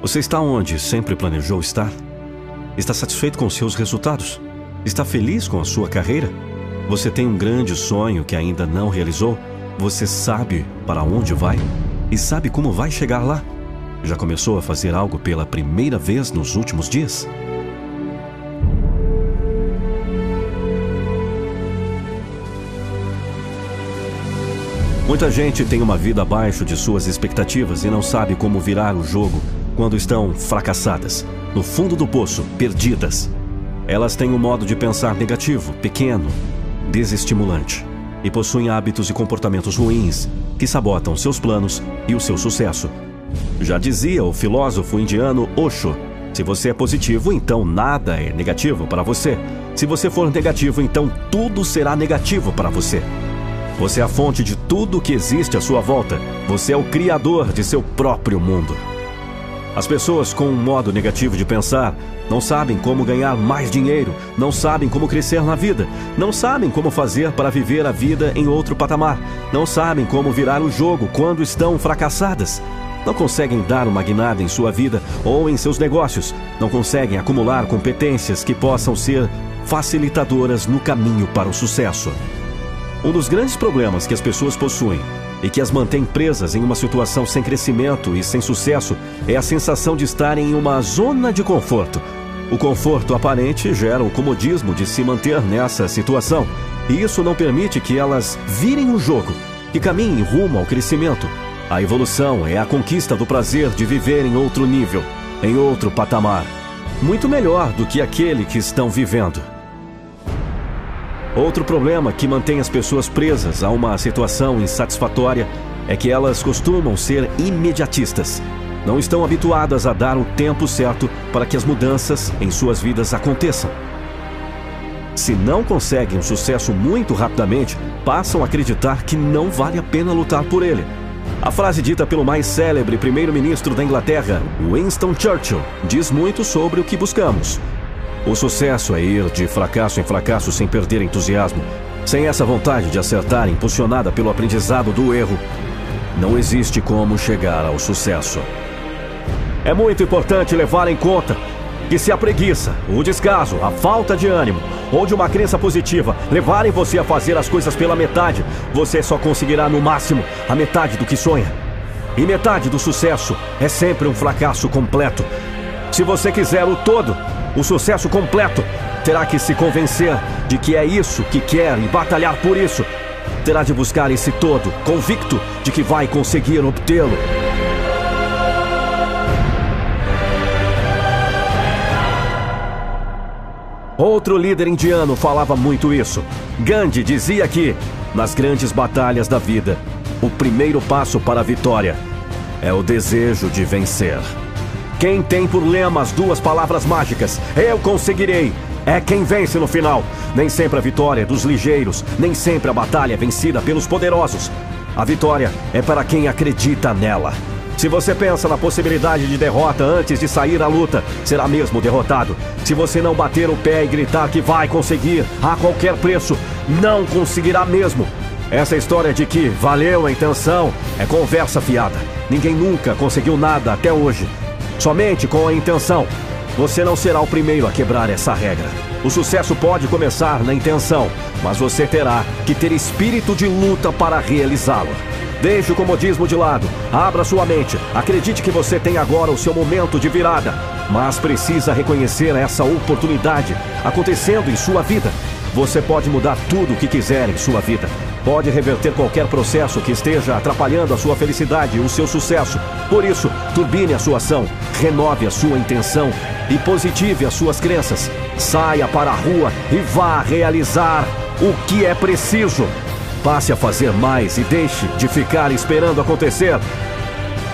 Você está onde sempre planejou estar? Está satisfeito com seus resultados? Está feliz com a sua carreira? Você tem um grande sonho que ainda não realizou? Você sabe para onde vai? E sabe como vai chegar lá? Já começou a fazer algo pela primeira vez nos últimos dias? Muita gente tem uma vida abaixo de suas expectativas e não sabe como virar o jogo quando estão fracassadas, no fundo do poço, perdidas. Elas têm um modo de pensar negativo, pequeno, desestimulante e possuem hábitos e comportamentos ruins que sabotam seus planos e o seu sucesso. Já dizia o filósofo indiano Osho: se você é positivo, então nada é negativo para você. Se você for negativo, então tudo será negativo para você. Você é a fonte de tudo que existe à sua volta. Você é o criador de seu próprio mundo. As pessoas com um modo negativo de pensar não sabem como ganhar mais dinheiro, não sabem como crescer na vida, não sabem como fazer para viver a vida em outro patamar, não sabem como virar o jogo quando estão fracassadas. Não conseguem dar uma guinada em sua vida ou em seus negócios, não conseguem acumular competências que possam ser facilitadoras no caminho para o sucesso. Um dos grandes problemas que as pessoas possuem e que as mantém presas em uma situação sem crescimento e sem sucesso é a sensação de estarem em uma zona de conforto. O conforto aparente gera o comodismo de se manter nessa situação, e isso não permite que elas virem o jogo, que caminhem rumo ao crescimento. A evolução é a conquista do prazer de viver em outro nível, em outro patamar, muito melhor do que aquele que estão vivendo. Outro problema que mantém as pessoas presas a uma situação insatisfatória é que elas costumam ser imediatistas. Não estão habituadas a dar o tempo certo para que as mudanças em suas vidas aconteçam. Se não conseguem um sucesso muito rapidamente, passam a acreditar que não vale a pena lutar por ele. A frase dita pelo mais célebre primeiro-ministro da Inglaterra, Winston Churchill, diz muito sobre o que buscamos. O sucesso é ir de fracasso em fracasso sem perder entusiasmo. Sem essa vontade de acertar, impulsionada pelo aprendizado do erro, não existe como chegar ao sucesso. É muito importante levar em conta que se a preguiça, o descaso, a falta de ânimo ou de uma crença positiva levarem você a fazer as coisas pela metade, você só conseguirá no máximo a metade do que sonha. E metade do sucesso é sempre um fracasso completo. Se você quiser o todo, o sucesso completo, terá que se convencer de que é isso que quer e batalhar por isso. Terá de buscar esse todo, convicto de que vai conseguir obtê-lo. Outro líder indiano falava muito isso. Gandhi dizia que, nas grandes batalhas da vida, o primeiro passo para a vitória é o desejo de vencer. Quem tem por lema as duas palavras mágicas, eu conseguirei, é quem vence no final. Nem sempre a vitória é dos ligeiros, nem sempre a batalha é vencida pelos poderosos. A vitória é para quem acredita nela. Se você pensa na possibilidade de derrota antes de sair à luta, será mesmo derrotado. Se você não bater o pé e gritar que vai conseguir a qualquer preço, não conseguirá mesmo. Essa história de que valeu a intenção é conversa fiada. Ninguém nunca conseguiu nada até hoje. Somente com a intenção. Você não será o primeiro a quebrar essa regra. O sucesso pode começar na intenção, mas você terá que ter espírito de luta para realizá-lo. Deixe o comodismo de lado, abra sua mente, acredite que você tem agora o seu momento de virada, mas precisa reconhecer essa oportunidade acontecendo em sua vida. Você pode mudar tudo o que quiser em sua vida. Pode reverter qualquer processo que esteja atrapalhando a sua felicidade e o seu sucesso. Por isso, turbine a sua ação, renove a sua intenção e positive as suas crenças. Saia para a rua e vá realizar o que é preciso. Passe a fazer mais e deixe de ficar esperando acontecer.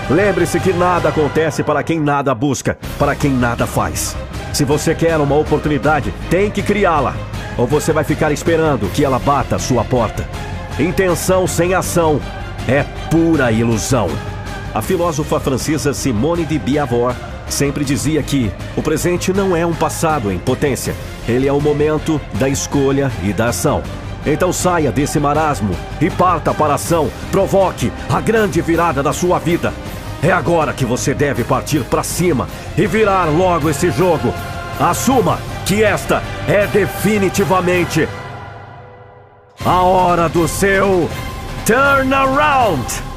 Lembre-se que nada acontece para quem nada busca, para quem nada faz. Se você quer uma oportunidade, tem que criá-la. Ou você vai ficar esperando que ela bata a sua porta. Intenção sem ação é pura ilusão. A filósofa francesa Simone de Beauvoir sempre dizia que o presente não é um passado em potência, ele é o momento da escolha e da ação. Então saia desse marasmo e parta para a ação, provoque a grande virada da sua vida. É agora que você deve partir para cima e virar logo esse jogo. Assuma que esta é definitivamente a hora do seu turnaround.